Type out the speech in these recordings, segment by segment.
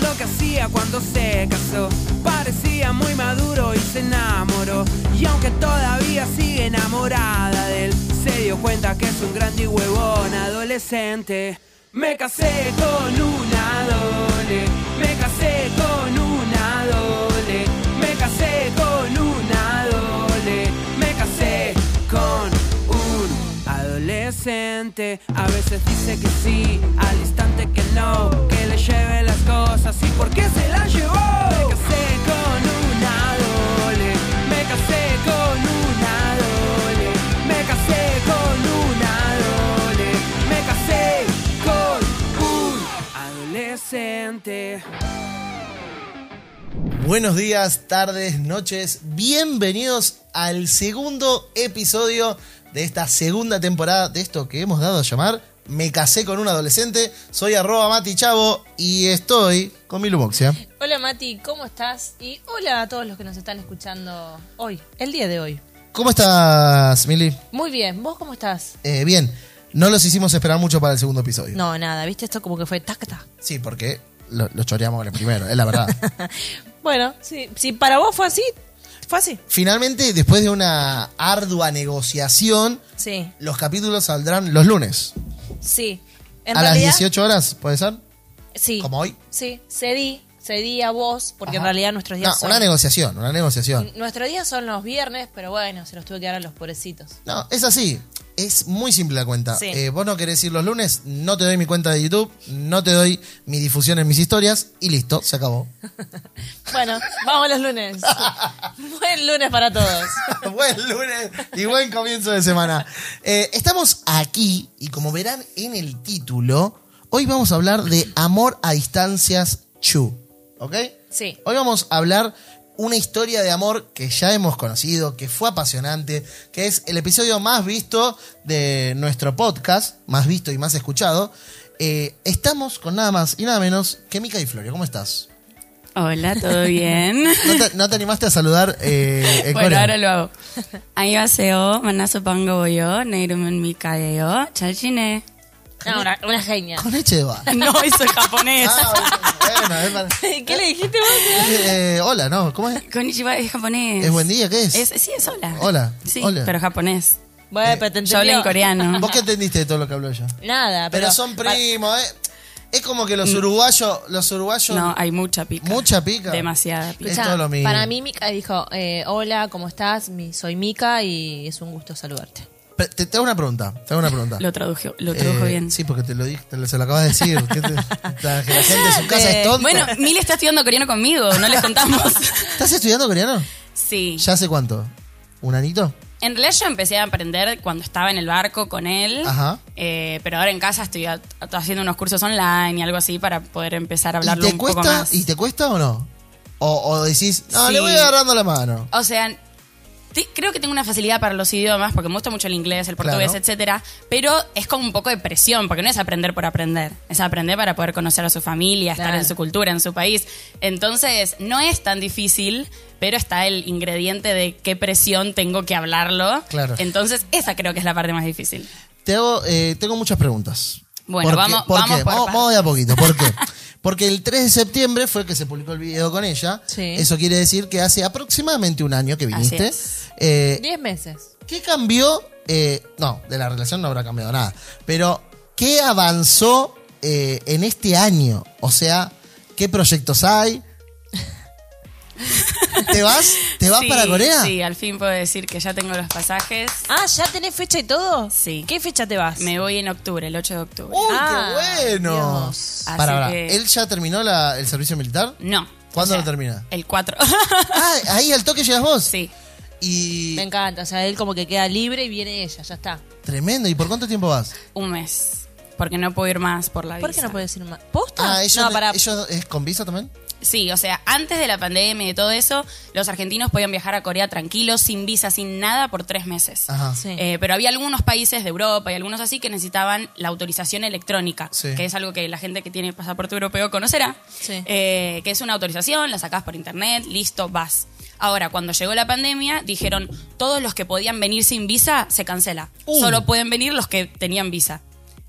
lo que hacía cuando se casó. Parecía muy maduro y se enamoró. Y aunque todavía sigue enamorada de él, se dio cuenta que es un grande y huevón adolescente. Me casé con una dole, me casé con una dole, me casé con una dole, me casé con adolescente. A veces dice que sí, al instante que no, que le lleve las cosas y por qué se las llevó. Me casé con una dole, me casé con una dole, me casé con una dole, me casé con un adolescente. Buenos días, tardes, noches. Bienvenidos al segundo episodio de esta segunda temporada de esto que hemos dado a llamar Me casé con un adolescente. Soy arroba Mati Chavo y estoy con mi Lumoxia. Hola Mati, ¿cómo estás? Y hola a todos los que nos están escuchando hoy, el día de hoy. ¿Cómo estás, Mili? Muy bien, ¿vos cómo estás? Eh, bien, no los hicimos esperar mucho para el segundo episodio. No, nada, viste esto como que fue tacta. Sí, porque lo, lo choreamos con el primero, es la verdad. Bueno, sí, si para vos fue así, fue así. Finalmente, después de una ardua negociación, Sí, los capítulos saldrán los lunes. sí. En a las realidad, 18 horas, ¿puede ser? Sí. Como hoy. Sí, cedí, cedí a vos, porque en Ajá. realidad nuestros No, días son... una negociación, una negociación. Nuestros días son los viernes, pero bueno, se los tuve que dar a los pobrecitos. No, es así. Es muy simple la cuenta. Sí. Eh, vos no querés ir los lunes, no te doy mi cuenta de YouTube, no te doy mi difusión en mis historias y listo, se acabó. Bueno, vamos los lunes. Buen lunes para todos. buen lunes y buen comienzo de semana. Eh, estamos aquí y como verán en el título, hoy vamos a hablar de amor a distancias Chu. ¿Ok? Sí. Hoy vamos a hablar una historia de amor que ya hemos conocido, que fue apasionante, que es el episodio más visto de nuestro podcast, más visto y más escuchado. Eh, estamos con nada más y nada menos que Mica y Florio. ¿Cómo estás? Hola, ¿todo bien? ¿No, te, animaste a saludar eh, Bueno, ahora lo hago. Ahí va Seo, Manazo Pango Boyo, Neirumen Mika Deo, Chalchine. No, una, una genia. Con leche de vaca. No, eso es japonés. Ah, bueno, es para- ¿Qué le dijiste vos? Eh, hola, ¿no? ¿Cómo es? Konnichiwa es japonés. ¿Es buen día? ¿Qué es? Es- sí, es hola. Hola. Sí, Hola. pero japonés. Bueno, pero te Yo hablo en coreano. ¿Vos qué entendiste de todo lo que habló ella? Nada, pero... Pero son primos, ¿eh? Es como que los uruguayos, los uruguayos... No, hay mucha pica. Mucha pica. Demasiada pica. Es Escuchá, todo lo mismo. Para mí, Mika dijo, eh, hola, ¿cómo estás? Mi- soy Mika y es un gusto saludarte. Te, te hago una pregunta, te hago una pregunta. Lo tradujo, lo tradujo Eh, bien. Sí, porque te lo dije, te lo, se lo acabas de decir. que, te- la, que la gente en su casa Eh, es tonta. Bueno, Mili está estudiando coreano conmigo, no les contamos. ¿Estás estudiando coreano? Sí. ¿Ya hace cuánto? ¿Un anito? En realidad yo empecé a aprender cuando estaba en el barco con él, Ajá. eh, pero ahora en casa estoy a- haciendo unos cursos online y algo así para poder empezar a ¿Y hablarlo te un poco cuesta? más. ¿Y te cuesta o no? O, o decís, no, le voy agarrando la mano. O sea, te- creo que tengo una facilidad para los idiomas porque me gusta mucho el inglés, el portugués, Claro. etcétera, pero es como un poco de presión porque no es aprender por aprender, es aprender para poder conocer a su familia, estar Claro. en su cultura, en su país. Entonces, no es tan difícil, pero está el ingrediente de qué presión tengo que hablarlo. Claro. Entonces, esa creo que es la parte más difícil. Te hago, eh, tengo muchas preguntas. Bueno, ¿Por qué? vamos- ¿Por vamos qué? por Vamos, vamos de a poquito. ¿Por qué? Porque el 3 de septiembre fue que se publicó el video con ella. Sí. Eso quiere decir que hace aproximadamente un año que viniste. Eh, Diez meses. ¿Qué cambió? Eh, no, de la relación no habrá cambiado nada. Pero, ¿qué avanzó eh, en este año? O sea, ¿qué proyectos hay? ¿Te vas? ¿Te vas Sí, para Corea? Sí, al fin puedo decir que ya tengo los pasajes. Ah, ¿ya tenés fecha y todo? Sí. ¿Qué fecha te vas? Me voy en octubre, el 8 de octubre. ¡Uy, Ah, qué bueno! Dios. Así Para, para, que- ¿Él ya terminó la- el servicio militar? No. ¿Cuándo lo termina? El 4. Ah, ahí al toque llegas vos. sí. Y Me encanta, o sea, él como que queda libre y viene ella, ya está. tremendo. ¿Y por cuánto tiempo vas? Un mes. Porque no puedo ir más por la ¿Por qué visa. no puedes ir más? ¿Posta? Ah, ellos, no, para... ellos es con visa también. Sí, o sea, antes de la pandemia y de todo eso, los argentinos podían viajar a Corea tranquilos, sin visa, sin nada, por tres meses. Ajá. Sí. Eh, pero había algunos países de Europa y algunos así que necesitaban la autorización electrónica, Sí. que es algo que la gente que tiene pasaporte europeo conocerá, Sí. eh, que es una autorización, la sacás por internet, listo, vas. Ahora, cuando llegó la pandemia, dijeron, todos los que podían venir sin visa se cancela. Uh. Solo pueden venir los que tenían visa.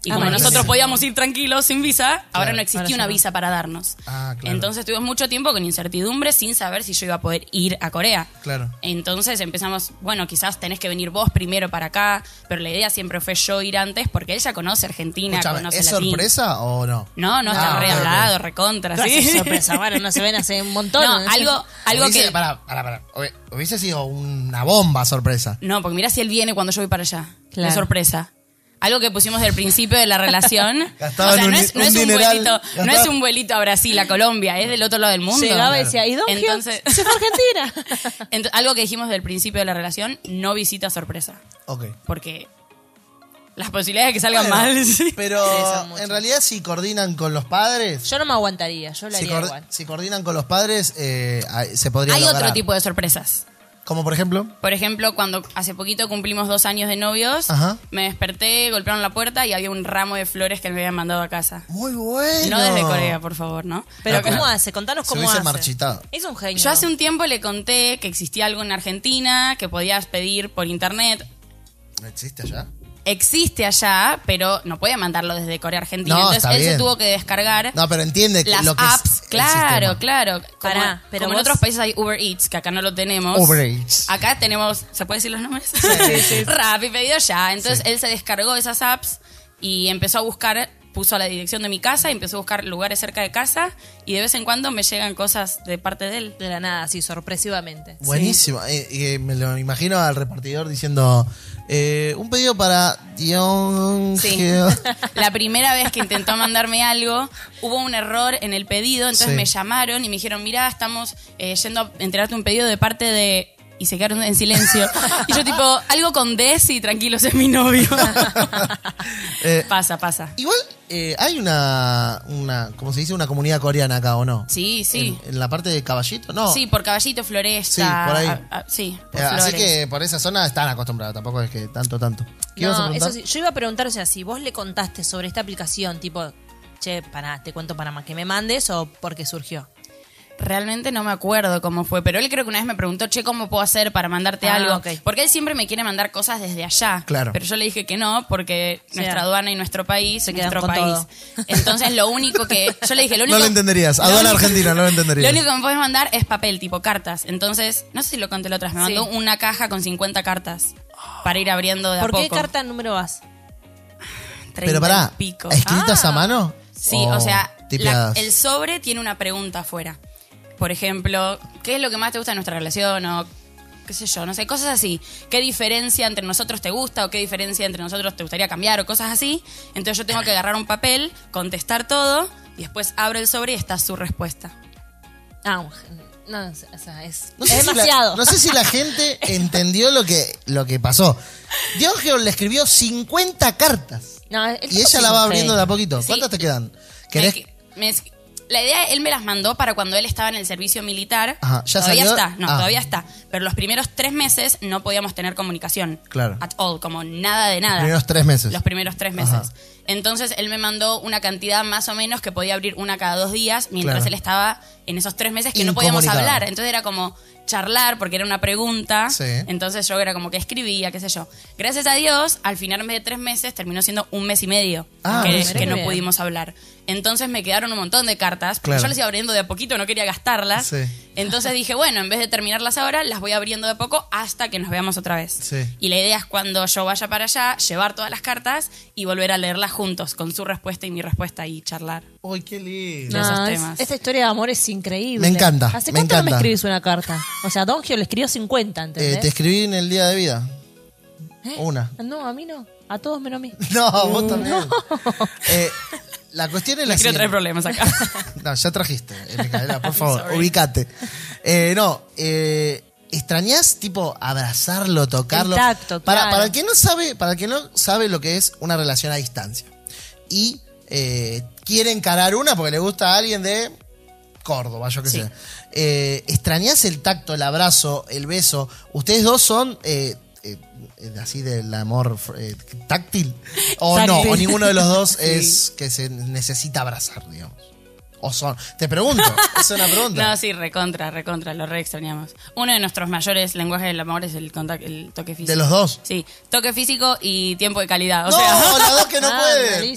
Y Ah, como bueno, nosotros sí. podíamos ir tranquilos sin visa, ahora no existía Ahora una no. visa para darnos. Ah, claro. Entonces tuvimos mucho tiempo con incertidumbre sin saber si yo iba a poder ir a Corea. Claro. Entonces empezamos, bueno, quizás tenés que venir vos primero para acá, pero la idea siempre fue yo ir antes porque ella conoce Argentina, Escuchame, conoce ¿Es Latín. sorpresa o no? No, no, está Ah, re hablado, recontra, Claro, sí. es sorpresa. Bueno, no se ven hace un montón. No, ¿no? algo, algo Hubiese- que... Pará, pará, pará. Hubi- Hubiese sido una bomba sorpresa. No, porque mira si él viene cuando yo voy para allá. Claro. De sorpresa. Algo que pusimos del principio de la relación. Gastaban o sea, no es, no un es un dineral. vuelito, no es un vuelito a Brasil, a Colombia, es del otro lado del mundo. Llegaba y decía, ¿y Gil? Entonces- Se fue a Argentina. Ent- algo que dijimos del principio de la relación, no visita sorpresa. Ok. Porque las posibilidades de que salgan Bueno, mal. sí. Pero en realidad si coordinan con los padres, Yo no me aguantaría, yo lo si, haría coor- igual. si coordinan con los padres, eh, hay- se podría Hay lograr. otro tipo de sorpresas. Como por ejemplo, Por ejemplo, cuando hace poquito cumplimos dos años de novios, Ajá. me desperté, golpearon la puerta y había un ramo de flores que me habían mandado a casa. muy bueno. No desde Corea, por favor, ¿no? Pero Claro. ¿cómo hace? Contanos Se cómo hubiese hace. marchitado. Es un genio. Yo hace un tiempo le conté que existía algo en Argentina que podías pedir por internet. ¿No existe allá? Existe allá, pero no puede mandarlo desde Corea Argentina. No, Entonces está él bien. se tuvo que descargar No, pero entiende que las lo que es apps. el claro, sistema. claro. Como, Pará, pero como en vos- otros países hay Uber Eats, que acá no lo tenemos. Uber Eats. Acá tenemos, ¿se puede decir los nombres? Rappi, pedido ya. Entonces Sí. él se descargó esas apps y empezó a buscar, puso la dirección de mi casa y empezó a buscar lugares cerca de casa y de vez en cuando me llegan cosas de parte de él. De la nada, así, sorpresivamente. Buenísimo. Eh, eh, me lo imagino al repartidor diciendo eh, un pedido para Dion Sí. La primera vez que intentó mandarme algo, hubo un error en el pedido, entonces Sí. me llamaron y me dijeron, mira, estamos eh, yendo a enterarte un pedido de parte de... Y se quedaron en silencio. Y yo tipo, algo con Des y tranquilos, es mi novio. Eh, pasa, pasa. igual eh, hay una, una, ¿cómo se dice? Una comunidad coreana acá, ¿o no? Sí, sí. En, en la parte de Caballito, no. Sí, por Caballito, Floresta. Sí, por ahí. a- a- sí, por Eh, así que por esa zona están acostumbrados, tampoco es que tanto, tanto. ¿Qué ibas a No, preguntar? eso sí. Yo iba a preguntar, o sea, si vos le contaste sobre esta aplicación, tipo, che, pará, te cuento para más que me mandes o porque surgió. Realmente no me acuerdo cómo fue, pero él creo que una vez me preguntó, che, ¿cómo puedo hacer para mandarte Ah, algo? Porque él siempre me quiere mandar cosas desde allá. Claro. Pero yo le dije que no, porque Sí. nuestra aduana y nuestro país, Se quedan nuestro con país. todo. Entonces lo único que. Yo le dije, lo único. No lo entenderías. lo Aduana argentina, no lo entenderías. Lo único que me puedes mandar es papel, tipo cartas. Entonces, no sé si lo conté la otra vez, me Sí. mandó una caja con 50 cartas para ir abriendo de a ¿Por poco. qué carta número vas? 30 Pero pará, y pico. ¿escritas Ah. a mano? Sí, o, sea, la- tipeadas? el sobre tiene una pregunta afuera. Por ejemplo, ¿qué es lo que más te gusta de nuestra relación? O qué sé yo, no sé, cosas así. ¿Qué diferencia entre nosotros te gusta o qué diferencia entre nosotros te gustaría cambiar o cosas así? Entonces yo tengo que agarrar un papel, contestar todo y después abro el sobre y está su respuesta. Ah, no, o sea, es, No es la, demasiado. no sé si la gente entendió lo que, lo que pasó. Diógenes le escribió 50 cartas. No, Y ella la va abriendo de a poquito. Sí. ¿Cuántas te quedan? Me- ¿Querés? me- la idea, él me las mandó para cuando él estaba en el servicio militar. Ajá, ¿ya todavía salió? está, no, Ah. todavía está. Pero los primeros tres meses no podíamos tener comunicación. Claro. At all, como nada de nada. Los primeros tres meses. Los primeros tres meses. Ajá. Entonces él me mandó una cantidad más o menos que podía abrir una cada dos días mientras Claro. él estaba en esos tres meses que no podíamos hablar. Entonces era como charlar porque era una pregunta. Sí. Entonces yo era como que escribía, qué sé yo. Gracias a Dios, al final en vez de tres meses terminó siendo un mes y medio Ah, que, no pudimos hablar. Entonces me quedaron un montón de cartas, porque Claro. yo las iba abriendo de a poquito, no quería gastarlas. Sí. Entonces dije, bueno, en vez de terminarlas ahora, las voy abriendo de a poco hasta que nos veamos otra vez. Sí. Y la idea es cuando yo vaya para allá, llevar todas las cartas y volver a leerlas juntos, con su respuesta y mi respuesta y charlar. Uy, qué lindo. de esos No, es- temas. esta historia de amor es increíble. Me encanta, ¿Hace me cuánto no me encanta. escribís una carta? O sea, Don Gio le escribió 50, Eh, ¿entendés? te escribí en el día de vida. ¿Eh? Una. No, a mí no. A todos menos a mí. No, vos también. Eh, la cuestión es la quiero traer siguiente. problemas acá. No, ya trajiste, eh, Micaela, por favor, ubicate. Eh, no, eh, ¿extrañás tipo abrazarlo, tocarlo? El tacto, para, claro. para el que no sabe, para el que no sabe lo que es una relación a distancia. Y eh, quiere encarar una porque le gusta a alguien de Córdoba, yo qué Sí. sé. Eh, ¿Extrañás el tacto, el abrazo, el beso? ¿Ustedes dos son eh, eh, así del amor táctil? ¿O no? ¿O ninguno de los dos es que se necesita abrazar, digamos? ¿O son? Te pregunto, es una pregunta. No, sí, recontra, recontra, lo re extrañamos. Uno de nuestros mayores lenguajes del amor es el, contact- el toque físico. ¿De los dos? Sí, toque físico y tiempo de calidad. O no, sea, las dos que no Ah, pueden.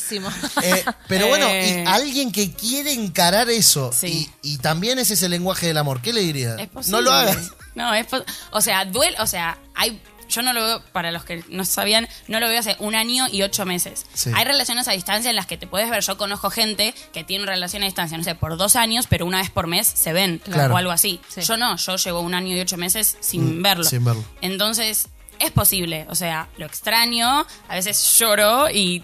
Eh, pero bueno, Eh. y alguien que quiere encarar eso Sí. y, y también ese es el lenguaje del amor, ¿qué le diría? es posible. No lo hagas. No, es O sea, duele, o sea, hay. Yo no lo veo, para los que no sabían, no lo veo hace un año y ocho meses. Sí. Hay relaciones a distancia en las que te puedes ver. Yo conozco gente que tiene una relación a distancia, no sé, por dos años, pero una vez por mes se ven. Claro. O algo así. Sí. Yo no, yo llevo un año y ocho meses sin Mm, verlo. sin verlo. Entonces, es posible. O sea, lo extraño, a veces lloro y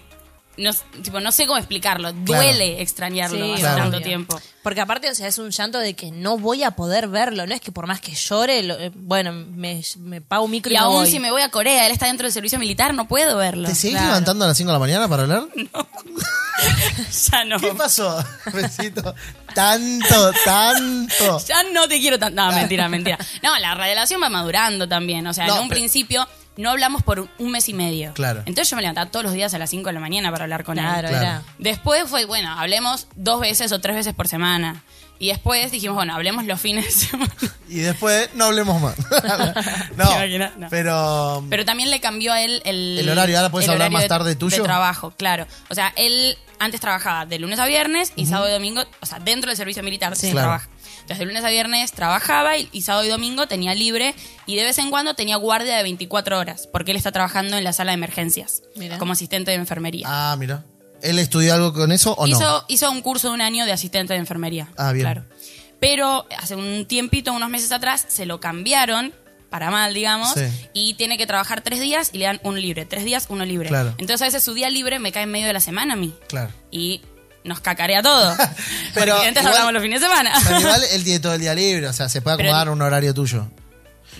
no, tipo, no sé cómo explicarlo. Claro. Duele extrañarlo Sí, hace Claro. tanto tiempo. Porque aparte, o sea, es un llanto de que no voy a poder verlo. No es que por más que llore, lo- eh, bueno, me, me pago un micro y, Y aún voy. si me voy a Corea, él está dentro del servicio militar, no puedo verlo. ¿Te seguís Claro. levantando a las 5 de la mañana para hablar? Ya no. ¿Qué pasó, Besito? Tanto, tanto. Ya no te quiero tanto. No, mentira, mentira. No, la relación va madurando también. O sea, No, en un pero- principio no hablamos por un- mes y medio. Claro. Entonces yo me levantaba todos los días a las 5 de la mañana para hablar con Claro, él. Claro. era. Después fue, bueno, hablemos dos veces o tres veces por semana. Y después dijimos, bueno, hablemos los fines de semana. Y después no hablemos más. no, ¿Te imaginas? No. pero... Pero también le cambió a él el, El horario, ahora puedes hablar más de- tarde tuyo. De trabajo, claro. O sea, él antes trabajaba de lunes a viernes y sábado y domingo, o sea, dentro del servicio militar Sí. se Claro. trabaja. Entonces, de lunes a viernes trabajaba y, y sábado y domingo tenía libre y de vez en cuando tenía guardia de 24 horas, porque él está trabajando en la sala de emergencias Mira. como asistente de enfermería. Ah, mira. ¿Él estudió algo con eso o hizo, no? hizo un curso de un año de asistente de enfermería. Ah, bien. Claro. Pero hace un tiempito, unos meses atrás, se lo cambiaron para mal, digamos, Sí. y tiene que trabajar tres días y le dan uno libre. Tres días, uno libre. Claro. Entonces a veces su día libre me cae en medio de la semana a mí. Claro. Y nos cacarea todo. Pero Porque antes igual- hablamos los fines de semana. Pero igual él tiene todo el día libre, o sea, se puede Pero- acomodar un horario tuyo.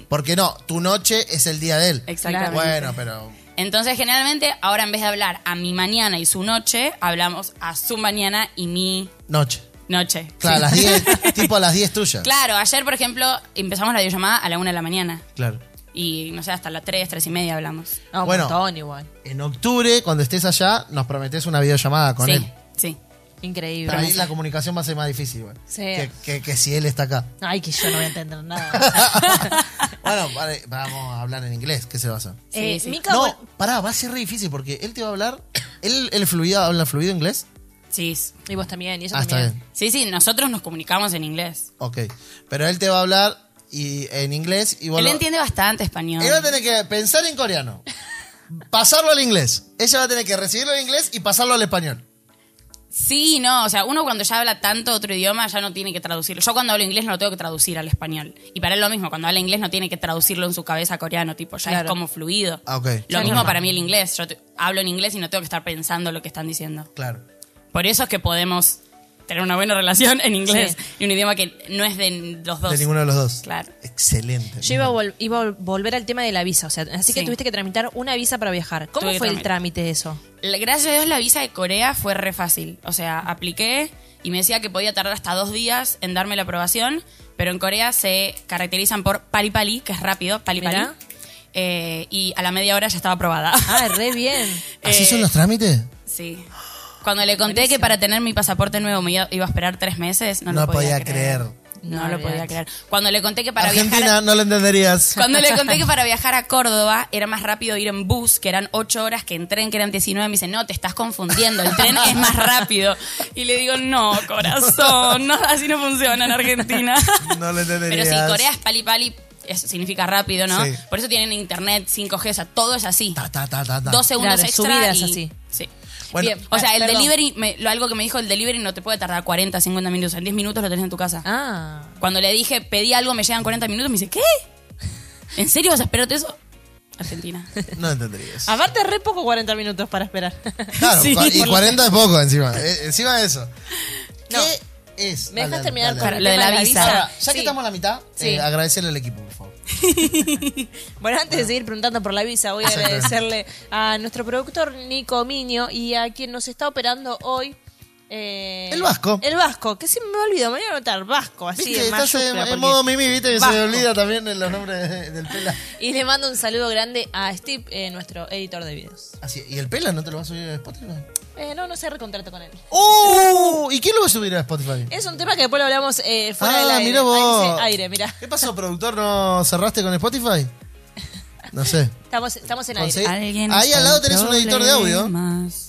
Porque no, tu noche es el día de él. Exactamente. Bueno, pero... Entonces, generalmente, ahora en vez de hablar a mi mañana y su noche, hablamos a su mañana y mi Noche. noche. Claro, Sí. a las 10, tipo a las 10 tuyas. Claro, ayer, por ejemplo, empezamos la videollamada a la una de la mañana. Claro. Y, no sé, hasta las 3, 3 y media hablamos. No, Bueno. igual. En octubre, cuando estés allá, nos prometes una videollamada con sí, él. sí. Increíble. Pero ahí la comunicación va a ser más difícil, güey. Sí. Que, que- que si él está acá. Ay, que yo no voy a entender nada. bueno, vale, vamos a hablar en inglés. ¿Qué se va a hacer? Sí, Eh, sí. Mica, No, bueno, pará, va a ser re difícil porque él te va a hablar. ¿Él, él fluido, habla fluido inglés? Sí, y vos también, y eso Ah, está también. bien. sí, sí, nosotros nos comunicamos en inglés. Ok. Pero él te va a hablar y, en inglés y vos Él lo- entiende bastante español. Él va a tener que pensar en coreano, pasarlo al inglés. Ella va a tener que recibirlo en inglés y pasarlo al español. Sí, no, o sea, uno cuando ya habla tanto otro idioma ya no tiene que traducirlo. Yo cuando hablo inglés no lo tengo que traducir al español. Y para él lo mismo, cuando habla inglés no tiene que traducirlo en su cabeza a coreano, tipo, ya Claro. es como fluido. Ah. Lo Ya mismo para mí el inglés. Yo te- hablo en inglés y no tengo que estar pensando lo que están diciendo. Claro. Por eso es que podemos tener una buena relación en inglés Sí. y un idioma que no es de los dos. De ninguno de los dos. Claro. Excelente. Yo iba a, vol- iba a volver al tema de la visa, o sea, así que Sí. tuviste que tramitar una visa para viajar. ¿Cómo Tuve fue el trámite de eso? La- Gracias a Dios la visa de Corea fue re fácil. O sea, apliqué y me decía que podía tardar hasta dos días en darme la aprobación, pero en Corea se caracterizan por pali pali, que es rápido, pali pali. Eh, y a la media hora ya estaba aprobada. Ah, re bien. ¿Así Eh, son los trámites? Sí. Cuando le conté que para tener mi pasaporte nuevo me iba iba a esperar tres meses, no, No lo podía, podía creer. No, No, lo podía creer. Cuando le conté que para Argentina, viajar... no lo entenderías. Cuando le conté que para viajar a Córdoba era más rápido ir en bus, que eran 8 horas, que en tren, que eran 19, me dice, no, te estás confundiendo, el tren es más rápido. Y le digo, no, corazón, no, así no funciona en Argentina. No lo Pero entenderías. sí, Corea es pali pali, eso significa rápido, ¿no? Sí. Por eso tienen internet, 5G, o sea, todo es así. Ta, ta, ta, ta, ta. Dos segundos Claro, extra subidas y- así. Sí. Bueno, Bien. O sea, el Perdón. delivery, me- lo, algo que me dijo el delivery no te puede tardar 40, 50 minutos. En 10 minutos lo tenés en tu casa. Ah. Cuando le dije, pedí algo, me llegan 40 minutos, me dice, ¿qué? ¿En serio vas a esperarte eso? Argentina. no entenderías. Aparte, re poco 40 minutos para esperar. Claro, cua- y 40 es poco encima. Eh, encima de eso. No. ¿Qué es? ¿Me dejas terminar dale, con dale. Lo de la visa. Ahora, ya Sí. que estamos a la mitad, Sí. eh, agradecerle al equipo, por favor. Bueno, antes de seguir preguntando por la visa, voy a agradecerle a nuestro productor Nico Miño y a quien nos está operando hoy. Eh, El Vasco. El Vasco, que siempre me olvido, me voy a anotar Vasco, así Viste, en estás en, en modo mimi, viste, que se me olvida también de los nombres de- del pela. Y le mando un saludo grande a Steve, eh, nuestro editor de videos. Así, ¿Y el pela no te lo vas a subir a Spotify? Eh, no, no sé recontrato con él. ¡Uh! ¿Y quién lo va a subir a Spotify? Es un tema que después lo hablamos eh, fuera del Ah, aire. mira vos. Aire, aire, mira. ¿Qué pasó, productor? ¿No cerraste con Spotify? No sé. Estamos, estamos en aire. Ahí al lado en tenés un editor de audio. problemas.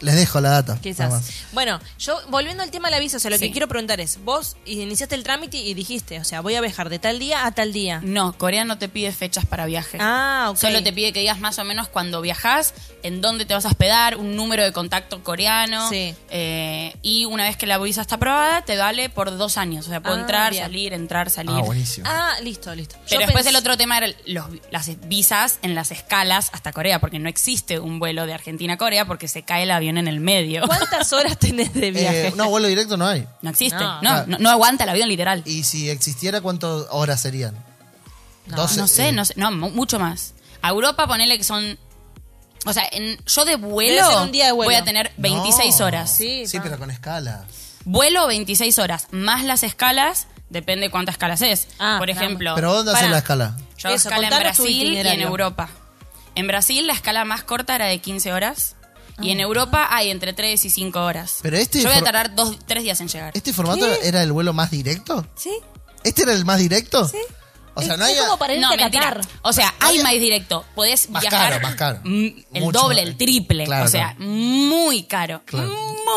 Les dejo la data. Quizás. Bueno, yo volviendo al tema de la visa, o sea, lo que quiero preguntar es, vos iniciaste el trámite y dijiste, o sea, voy a viajar de tal día a tal día. No, Corea no te pide fechas para viaje. Ah, ok. Solo te pide que digas más o menos cuando viajas, en dónde te vas a hospedar, un número de contacto coreano. Sí. eh, y una vez que la visa está aprobada, te vale por dos años. O sea, puedo Ah, entrar, bien. salir, entrar, salir. Ah, buenísimo. Ah, listo, listo. Pero Yo después pens- el otro tema era los, las visas en las escalas hasta Corea, porque no existe un vuelo de Argentina a Corea porque se cae el avión en el medio. ¿Cuántas horas tenés de viaje? Eh, no, vuelo directo no hay. No existe. No. No, no, no aguanta el avión literal. Y si existiera, ¿cuántas horas serían? No, 12, No sé, eh, no sé, no, mu- mucho más. A Europa ponele que son... O sea, en, yo de vuelo, un día de vuelo. voy a tener 26 No. horas. Sí, Sí, pero con escala. Vuelo 26 horas, más las escalas, depende cuántas escalas es. Ah, Por ejemplo... ¿Pero dónde haces la escala? Yo hago Eso, escala en Brasil y en. Europa. En Brasil la escala más corta era de 15 horas. Y Ah. en Europa hay entre 3 y 5 horas. Pero este Yo voy a for- tardar dos, 3 días en llegar. ¿Este formato era el vuelo más directo? ¿Sí? ¿Este era el más directo? Sí. O sea, Es- no hay. es como para irte No, a mentira. Qatar. O sea, hay más directo. Podés Más viajar caro, más caro. mm, el Mucho doble, más. el triple. Claro, o sea, claro. muy caro. Claro.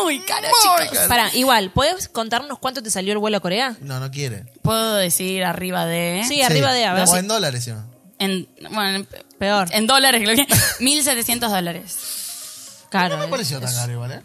Muy caro, Muy chicos. caro. Para, igual, ¿puedes contarnos cuánto te salió el vuelo a Corea? No, no quiere. Puedo decir arriba de... Sí, arriba de, a ver. O en dólares, ¿sí? En, bueno, en- Peor. En dólares, creo que. 1.700 dólares. Caro. No me eh. pareció tan caro igual, ¿eh?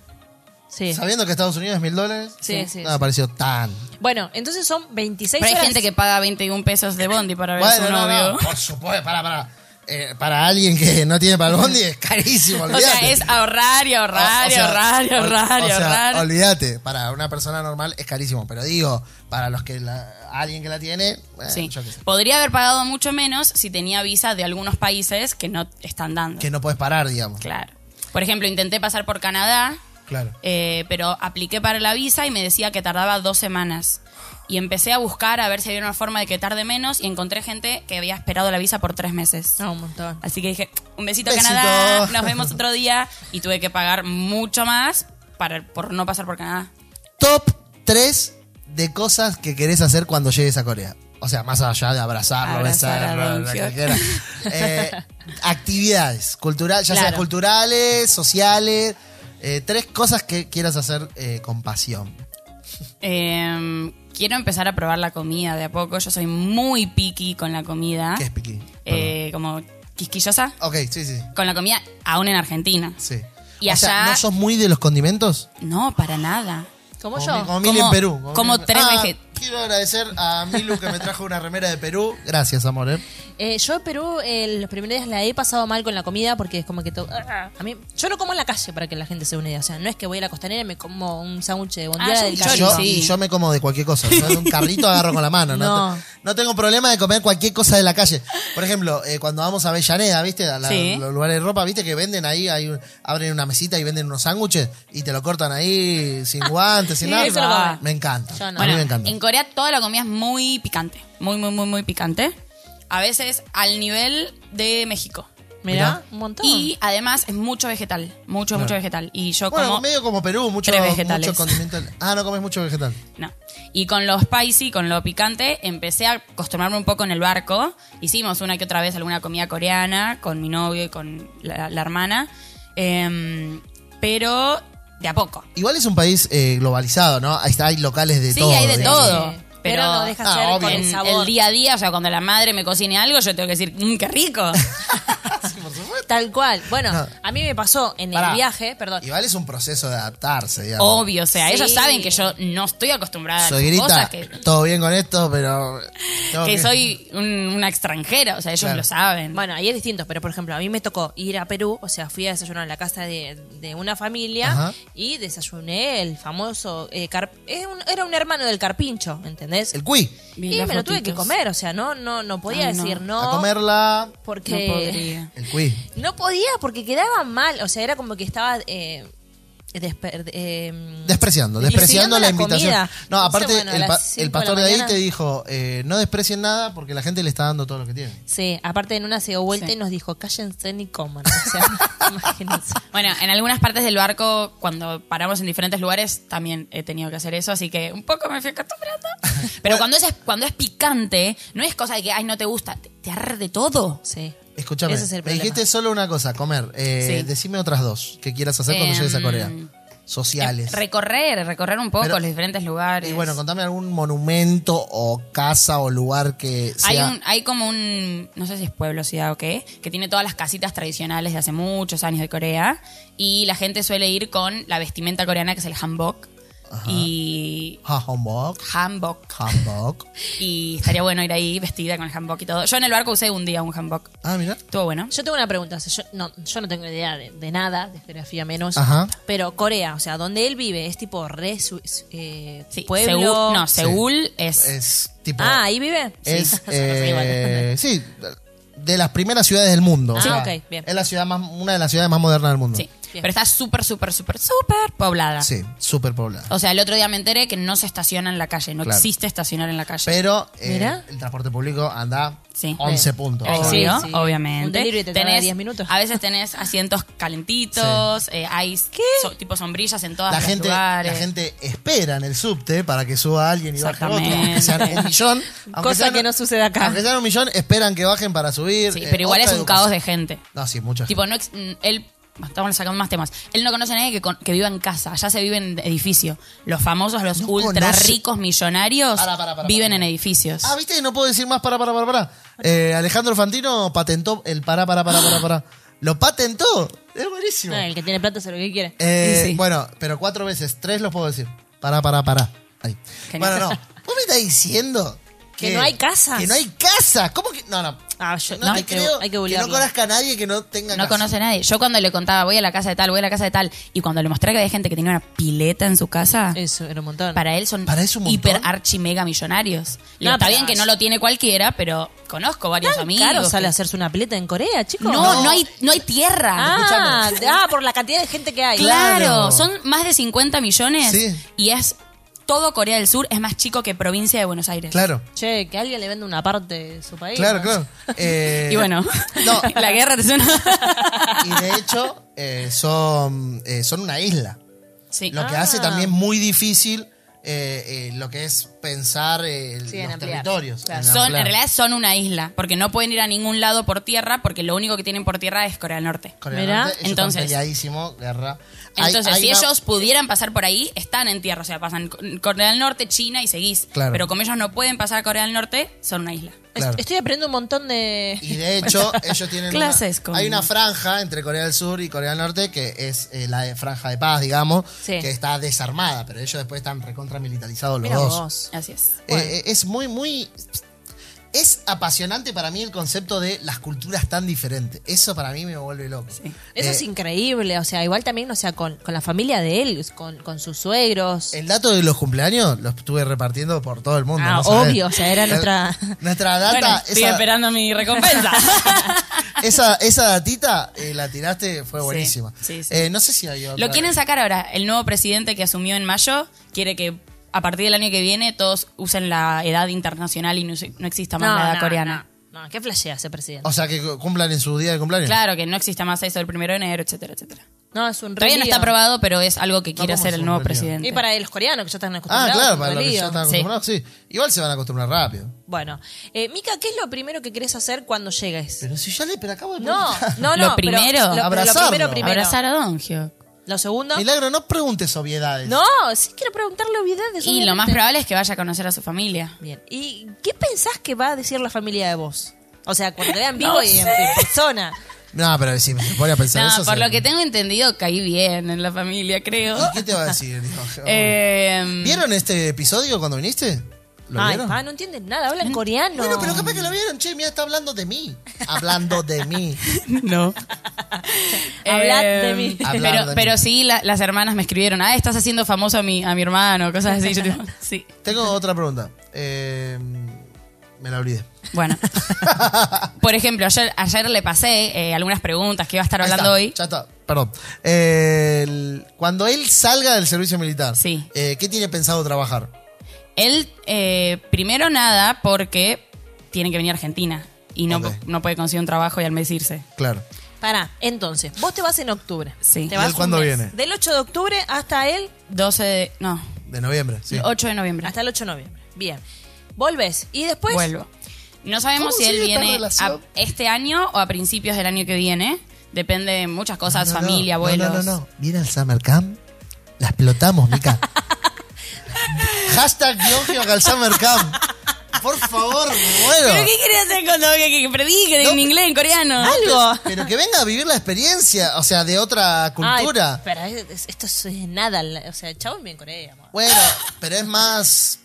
Sí. Sabiendo que Estados Unidos es mil dólares. Sí, sí, No sí. me pareció tan. Bueno, entonces son 26 Pero hay horas. gente que paga 21 pesos de bondi para ver a su Bueno, no, novio. no, por supuesto, para, para. Eh, para alguien que no tiene para el bondi es carísimo, O olvídate. sea, es ahorrar y ahorrar O- y sea, ahorrar y ol- ahorrar y o sea, ahorrar. olvídate, para una persona normal es carísimo, pero digo, para los que la- alguien que la tiene, eh, Sí. yo qué sé, Podría haber pagado mucho menos si tenía visa de algunos países que no están dando. que no puedes parar, digamos. Claro. Por ejemplo, intenté pasar por Canadá, Claro. eh, pero apliqué para la visa y me decía que tardaba dos semanas. Y empecé a buscar a ver si había una forma de que tarde menos y encontré gente que había esperado la visa por tres meses. Un montón. Así que dije, un besito, Besito. a Canadá, nos vemos otro día. Y tuve que pagar mucho más para, por no pasar por Canadá. Top 3 de cosas que querés hacer cuando llegues a Corea. O sea, más allá de abrazarlo, Abrazar besarlo. Eh, actividades, culturales, ya sea Claro. culturales, sociales. eh, tres cosas que quieras hacer eh, con pasión. Eh, quiero empezar a probar la comida de a poco. Yo soy muy picky con la comida. ¿Qué es piqui? Eh, como quisquillosa. Ok, sí, sí. Con la comida aún en Argentina. sí. Y o sea, ¿no sos muy de los condimentos? No, para nada. Como Como, yo. mi- como Como- en Perú. como tres Ah, veget- Quiero agradecer a Milu que me trajo una remera de Perú. Gracias, amor. ¿eh? Eh, yo en Perú eh, los primeros días la he pasado mal con la comida porque es como que todo... ah, a mí yo no como en la calle para que la gente se una idea. O sea, no es que voy a la costanera y me como un sándwich de bondiola Ah, del carrito. yo, sí. y yo me como de cualquier cosa. O sea, de un carrito agarro con la mano. No, No. te- no tengo problema de comer cualquier cosa de la calle. Por ejemplo, eh, cuando vamos a Avellaneda, ¿viste? A la- Sí. los lugares de ropa, ¿viste? Que venden ahí, hay abren una mesita y venden unos sándwiches y te lo cortan ahí sin guantes, sin Sí, nada. eso lo comen. Me encanta. Yo no. A mí Bueno, me encanta. en Corea toda la comida es muy picante. Muy, muy, muy, muy picante. A veces al nivel de México. Mirá, Mirá. un montón. Y además es mucho vegetal. Mucho, mucho vegetal. Y yo Bueno, como. medio como Perú, mucho, tres vegetales. mucho. Ah, no comes mucho vegetal. No. Y con lo spicy, con lo picante, empecé a acostumbrarme un poco en el barco. Hicimos una que otra vez alguna comida coreana con mi novio y con la, la hermana. Em, pero de a poco. Igual es un país eh, globalizado, ¿no? Ahí está, hay locales de Sí, todo. hay de digamos. todo. Sí. Pero, Pero no deja Ah, ser con el sabor. el día a día, o sea, cuando la madre me cocine algo, yo tengo que decir, mmm, qué rico. Sí, por supuesto. Tal cual. Bueno, No. a mí me pasó en Pará. el viaje, perdón. Igual es un proceso de adaptarse, digamos. Obvio, o sea, Sí. ellos saben que yo no estoy acostumbrada a Soy grita, cosas, que, todo bien con esto, pero... que soy un- una extranjera, o sea, ellos Claro. lo saben. Bueno, ahí es distinto, pero por ejemplo, a mí me tocó ir a Perú, o sea, fui a desayunar en la casa de, de una familia Ajá. y desayuné el famoso eh, car- es un- era un hermano del carpincho, ¿entendés? El cuy. Y me lo tuve que comer, o sea, no no no podía Ay, no. decir no, A comerla... porque No podría. El no podía porque quedaba mal, o sea, era como que estaba eh, desper- eh, Despreciando, despreciando la la invitación. comida. No, aparte, Entonces, bueno, a el, pa- pastor de ahí te dijo: eh, no desprecien nada porque la gente le está dando todo lo que tiene. Sí, aparte en una se dio vuelta Sí. y nos dijo, cállense ni coman. O sea, imagínense. Bueno, en algunas partes del barco, cuando paramos en diferentes lugares, también he tenido que hacer eso, así que un poco me fui acostumbrando. Pero cuando es, cuando es picante, no es cosa de que, ay, no te gusta, te, te arde todo. Sí. Escúchame, Ese es el me problema. dijiste solo una cosa, comer. Eh, Sí. Decime otras dos que quieras hacer cuando Em, llegues a Corea. Sociales. Recorrer, recorrer un poco Pero- los diferentes lugares. y bueno, contame algún monumento o casa o lugar que sea... Hay, un, hay como un, no sé si es pueblo, ciudad o qué, que tiene todas las casitas tradicionales de hace muchos años de Corea. Y la gente suele ir con la vestimenta coreana, que es el hanbok. Y. Hanbok. Hanbok. Hanbok. Y estaría bueno ir ahí vestida con el hanbok y todo. Yo en el barco usé un día un hanbok. Ah, mira. Estuvo bueno. Yo tengo una pregunta. o sea, yo, no, yo no tengo idea de, de nada, de geografía menos. Ajá. Pero Corea, o sea, donde él vive, es tipo re su- eh, Sí, pueblo. Seúl, no, Sí. Seúl es. Es tipo... Ah, ahí vive. es, Sí, igual. eh, sí, de las primeras ciudades del mundo. o Ah, sea, ok, bien. Es la ciudad más, una de las ciudades más modernas del mundo. Sí. Bien. Pero está súper, súper, súper, súper poblada. Sí, súper poblada. O sea, el otro día me enteré que no se estaciona en la calle. No Claro. existe estacionar en la calle. Pero eh, Mira. el transporte público anda Sí. 11 Bien. puntos. Sí, obviamente. Un delivery te tarda 10 minutos. A veces tenés asientos calentitos, eh, hay so- tipo sombrillas en todos La los gente, lugares. la gente espera en el subte para que suba alguien y baje otro. Exactamente. Aunque sean un millón. aunque Cosa sean- que no sucede acá. Aunque sean un millón, esperan que bajen para subir. Sí, eh, pero igual es otra un caos de gente. No, sí, mucha Tipo, gente. no ex- mm, él. Estamos sacando más temas. Él no conoce a nadie que, con- que viva en casa. Allá se vive en edificio. Los famosos, los No ultra conoce- ricos millonarios Para, para, para, viven para. en edificios. Ah, viste que no puedo decir más para, para, para, para. Eh, Alejandro Fantino patentó el para, para, para, para, para. Lo patentó. Es buenísimo. Ah, el que tiene plata hace lo que quiere. Eh, sí. Bueno, pero cuatro veces, tres los puedo decir. Para, para, para. Ahí. Genial. Bueno, no. ¿Vos me estás diciendo Que no hay casas. Que no hay casa. ¿Cómo que.? No, no. Ah, yo- No, no, te hay que- creo hay que que no conozca a nadie que no tenga No casa. conoce a nadie. Yo cuando le contaba, voy a la casa de tal, voy a la casa de tal, y cuando le mostré que había gente que tenía una pileta en su casa, Eso, era un montón. para él son Para eso un hiper archi mega millonarios. No, está bien que no lo tiene cualquiera, pero conozco varios ¿Tan amigos. caro sale que- hacerse una pileta en Corea, chicos? No, No. no, hay, no hay tierra. Ah, ah, por la cantidad de gente que hay. Claro, Claro. son más de 50 millones Sí. y es todo Corea del Sur es más chico que provincia de Buenos Aires. Claro. Che, que alguien le vende una parte de su país. Claro, ¿no? claro. Eh, Y bueno, No. la guerra te suena. Y de hecho, eh, son, eh, son una isla. sí. Lo que Ah. hace también muy difícil eh, eh, lo que es pensar eh, Sí, en los ampliar. territorios. Claro. en Son, ampliar. en realidad son una isla, porque no pueden ir a ningún lado por tierra, porque lo único que tienen por tierra es Corea del Norte. Corea del Mirá. Norte, ellos Entonces- están guerra. Entonces, hay si una- ellos pudieran pasar por ahí, están en tierra. O sea, pasan Corea del Norte, China y seguís. Claro. Pero como ellos no pueden pasar a Corea del Norte, son una isla. Claro. Estoy aprendiendo un montón de... Y de hecho, ellos tienen. una- Clases con- Hay una franja entre Corea del Sur y Corea del Norte que es eh, la franja de paz, digamos, Sí. que está desarmada, pero ellos después están recontra militarizados los dos. vos. Así es. Eh, eh, es muy, muy. Es apasionante para mí el concepto de las culturas tan diferentes. Eso para mí me vuelve loco. Eso Eh, es increíble, o sea, igual también, o sea, con, con la familia de él, con, con sus suegros. El dato de los cumpleaños lo estuve repartiendo por todo el mundo. Ah, obvio, o sea, era nuestra- Nuestra data, Bueno, estoy esa, esperando mi recompensa. esa, esa datita eh, la tiraste, fue buenísima. sí, sí. Eh, no sé si hay otra. Lo quieren sacar ahora. El nuevo presidente que asumió en mayo quiere que a partir del año que viene todos usen la edad internacional y no, no exista más la edad coreana. No, no, ¿qué flashea ese presidente? O sea, que cu- cumplan en su día de cumpleaños. Claro, que no exista más eso el primero de enero, etcétera, etcétera. No, es un Todavía no está aprobado, pero es algo que quiere ¿cómo hacer el nuevo presidente. Y para los coreanos que ya están Ah, acostumbrados. claro, es para los que ya están acostumbrados, sí. Igual se van a acostumbrar rápido. Bueno, eh, Mica, ¿qué es lo primero que querés hacer cuando llegues? Pero si ya le, pero acabo de No, no, no. Lo primero, lo- pero lo, abrazarlo. primero, primero. Abrazar a Don Hyuk. Lo segundo. Milagro, no preguntes obviedades. No, sí quiero preguntarle obviedades. Y lo más probable es que vaya a conocer a su familia. Bien. ¿Y qué pensás que va a decir la familia de vos? O sea, cuando te vean vivo No y en, persona. No, pero si me voy a pensar No, eso. por se- lo que tengo entendido, caí bien en la familia, creo. ¿Y qué te va a decir? Eh, ¿Vieron este episodio cuando viniste? ¿Lo Ay, vieron? pa, no entienden nada, hablan coreano. Bueno, pero capaz que lo vieron. Che, mira, está hablando de mí. Hablando de mí. No. Hablad de mí. Hablad Pero, de pero mí. sí, la- las hermanas me escribieron, ah, estás haciendo famoso a mi, a mi hermano, cosas así. Yo digo, sí. Tengo otra pregunta. Eh, Me la olvidé. Bueno. Por ejemplo, ayer, ayer le pasé eh, algunas preguntas que iba a estar Ahí hablando está, hoy. Ya está, perdón. Eh, el- cuando él salga del servicio militar, Sí. eh, ¿qué tiene pensado trabajar? Él, eh, primero nada, porque tiene que venir a Argentina y no, Ok. no puede conseguir un trabajo y al mes irse. Claro. Pará, entonces, vos te vas en octubre. Sí. Te ¿Y vas él un cuándo mes. viene? Del 8 de octubre hasta el, 12 de. No, De noviembre, sí. 8 de noviembre. hasta el 8 de noviembre. Bien. Volves. Y después. Vuelvo. No sabemos ¿Cómo si él sigue esta viene a relación? este año o a principios del año que viene. Depende de muchas cosas, No, no, familia, no, abuelos. No, no, no. Viene al Summer Camp. La explotamos, Mica. Hashtag Diogio al Summer Camp. Por favor, muero. ¿Pero qué quería hacer cuando que, que predique No, en inglés, en coreano? Algo. Pero que venga a vivir la experiencia, o sea, de otra cultura. Ay, pero es- es- esto es nada. la- O sea, el chavo vive en Corea, amor. Bueno, pero es más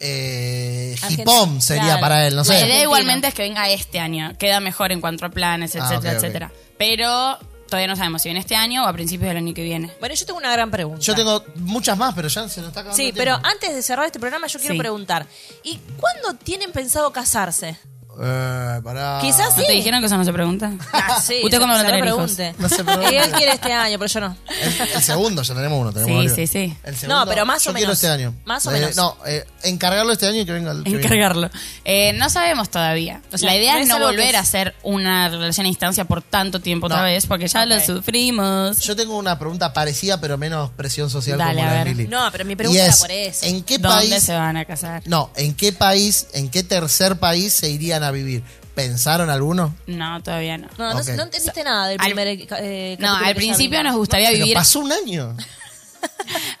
eh, hipom sería claro. para él, no La sé. idea Argentina. igualmente es que venga este año. Queda mejor en cuanto a planes, Ah, etcétera, etcétera. Pero todavía no sabemos si viene este año o a principios del año que viene. Bueno, yo tengo una gran pregunta. Yo tengo muchas más, pero ya se nos está acabando Sí, el pero antes de cerrar este programa, yo quiero Sí. preguntar: ¿y cuándo tienen pensado casarse? Eh, pará. Quizás ¿No sí. te dijeron que eso no se pregunta? Ah, sí, ¿Usted se lo tener hijos? No se pregunte. Y él quiere este año, pero yo no. El, el segundo, ya tenemos uno. Tenemos Sí, varios. sí, sí. El segundo, No, pero más o yo quiero menos. este año. Más o Eh, menos. No, eh, encargarlo este año y que venga el que viene. Encargarlo. Eh, no sabemos todavía. O sea, la idea no es no volver es- a hacer una relación a distancia por tanto tiempo otra No. vez, porque ya lo sufrimos. Yo tengo una pregunta parecida, pero menos presión social Dale, como a la de ver. Lili. No, pero mi pregunta es, era por eso. ¿en qué ¿Dónde país? se van a casar? No, ¿en qué país, en qué tercer país se irían a vivir? ¿Pensaron alguno? No, todavía no. No, no, Ok. no entendiste nada del Al- primer eh, capítulo No, que al principio nos gustaría Pero vivir. pasó un año.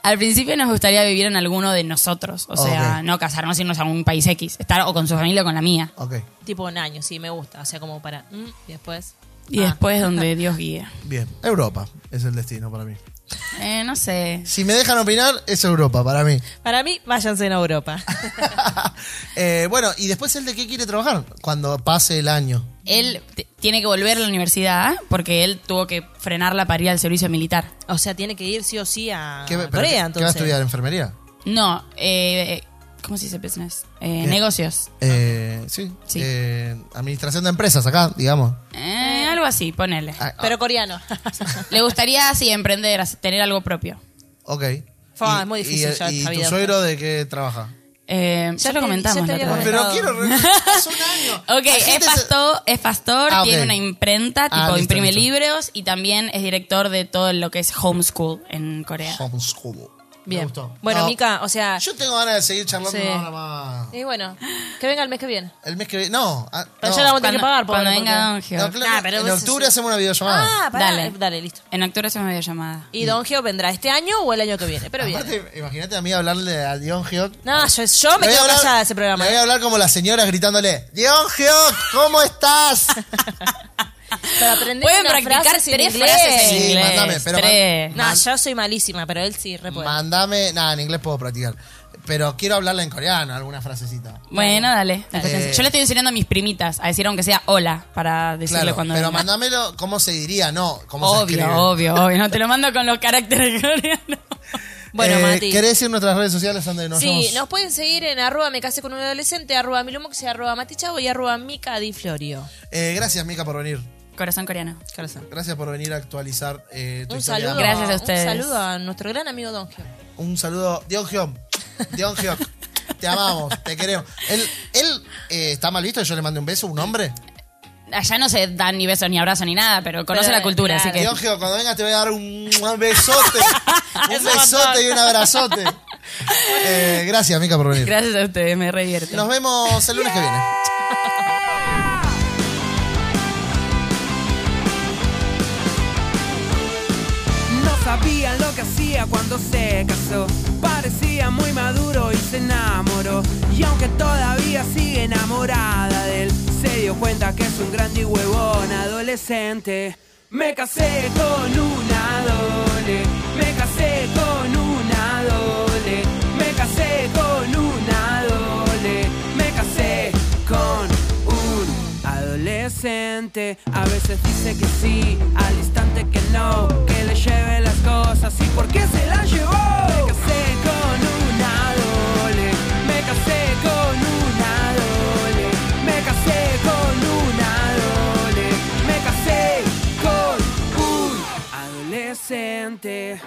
Al principio nos gustaría vivir en alguno de nosotros. O sea, Ok. no casarnos, irnos a un país X. Estar o con su familia o con la mía. Ok, Tipo un año, sí, me gusta. O sea, como para. mm, y después. Y Ah. después donde Dios guíe. bien. Europa es el destino para mí. Eh, no sé. Si me dejan opinar, es Europa para mí. Para mí, váyanse en Europa. Eh, bueno, ¿y después él de qué quiere trabajar? Cuando pase el año. Él tiene que volver a la universidad porque él tuvo que frenarla para ir al servicio militar. o sea, tiene que ir sí o sí a ¿Qué, pero Corea, entonces. ¿Qué va a estudiar? ¿Enfermería? No, eh, ¿cómo se dice business? Eh, Bien. negocios. Eh, sí. Sí. Eh, administración de empresas acá, digamos. Eh, algo así, ponele. Ah, Pero coreano. Le gustaría, sí, emprender, hace- tener algo propio. Ok. Fue, Y- es muy difícil y, ya ¿Y esta tu vida. suegro de qué trabaja? Eh, ya, Ya lo te- comentamos ya te la había otra vez. Pero comentado. quiero... re- Hace un año. Ok, La es se- pastor, es pastor Ah, ok. tiene una imprenta, tipo Ah, listo, imprime listo. libros y también es director de todo lo que es homeschool en Corea. Homeschool. Me Bien. gustó. Bueno, No, Mica, o sea. Yo tengo ganas de seguir charlando Sí. una hora más. Y bueno, que venga el mes que viene. El mes que viene. No. ah, Pero no. ya la voy a tener que pagar por cuando venga Don Geo. No, claro, Ah, pero en vos- octubre hacemos una videollamada. Ah, pará. Dale. Dale, dale listo. En octubre hacemos videollamada. Y Don Geo vendrá este año o el año que viene. Pero bien. Aparte, imagínate a mí hablarle a Dion Geok. No, yo, yo me Le voy a quedo hablar- callada de ese programa. Le voy a hablar como las señoras gritándole: Dion Geok, ¿cómo estás? Pero aprendés Pueden practicar tres inglés. frases en Sí, inglés. mándame, pero tres. No, yo soy malísima, pero él sí, re puede. Mandame. Nada, en inglés puedo practicar. Pero quiero hablarle en coreano, alguna frasecita. Bueno, dale. Eh, Yo le estoy enseñando a mis primitas a decir aunque sea hola para decirle Claro, cuando pero venga. mandámelo cómo se diría, no cómo se escribe. Obvio, obvio, obvio. No te lo mando con los caracteres coreanos. Bueno, Eh, Mati. ¿Querés decir nuestras redes sociales donde nos Sí, vemos? nos pueden seguir en arroba me casé con un adolescente, arroba milomoxi, arroba matichavo y arroba mica di florio. Eh, gracias, Mica, por venir. Corazón coreano. Corazón. Gracias por venir a actualizar eh, tu Un historia. saludo, Gracias a ustedes. Un saludo a nuestro gran amigo Don Geo. Un saludo. Dion Hyok. Dion Hyok. Te amamos, te queremos. Él, él eh, está mal visto que yo le mande un beso, un hombre. Allá no se dan ni besos ni abrazos ni nada, pero conoce Pero, la cultura, claro. así que. Dion Hyok, cuando vengas te voy a dar un, un besote. un besote y un abrazote. Eh, gracias, Mica, por venir. Gracias a ustedes, me re divierte. Nos vemos el lunes que viene. lo que hacía cuando se casó. Parecía muy maduro y se enamoró. Y aunque todavía sigue enamorada de él, se dio cuenta que es un grande y huevón adolescente. Me casé con una dole, me casé con una dole, me casé con una dole, me casé con adolescente. A veces dice que sí, al instante que no, que le lleve las cosas y por qué se las llevó. Me casé con una dole, me casé con una dole, me casé con una dole, me casé con un adolescente.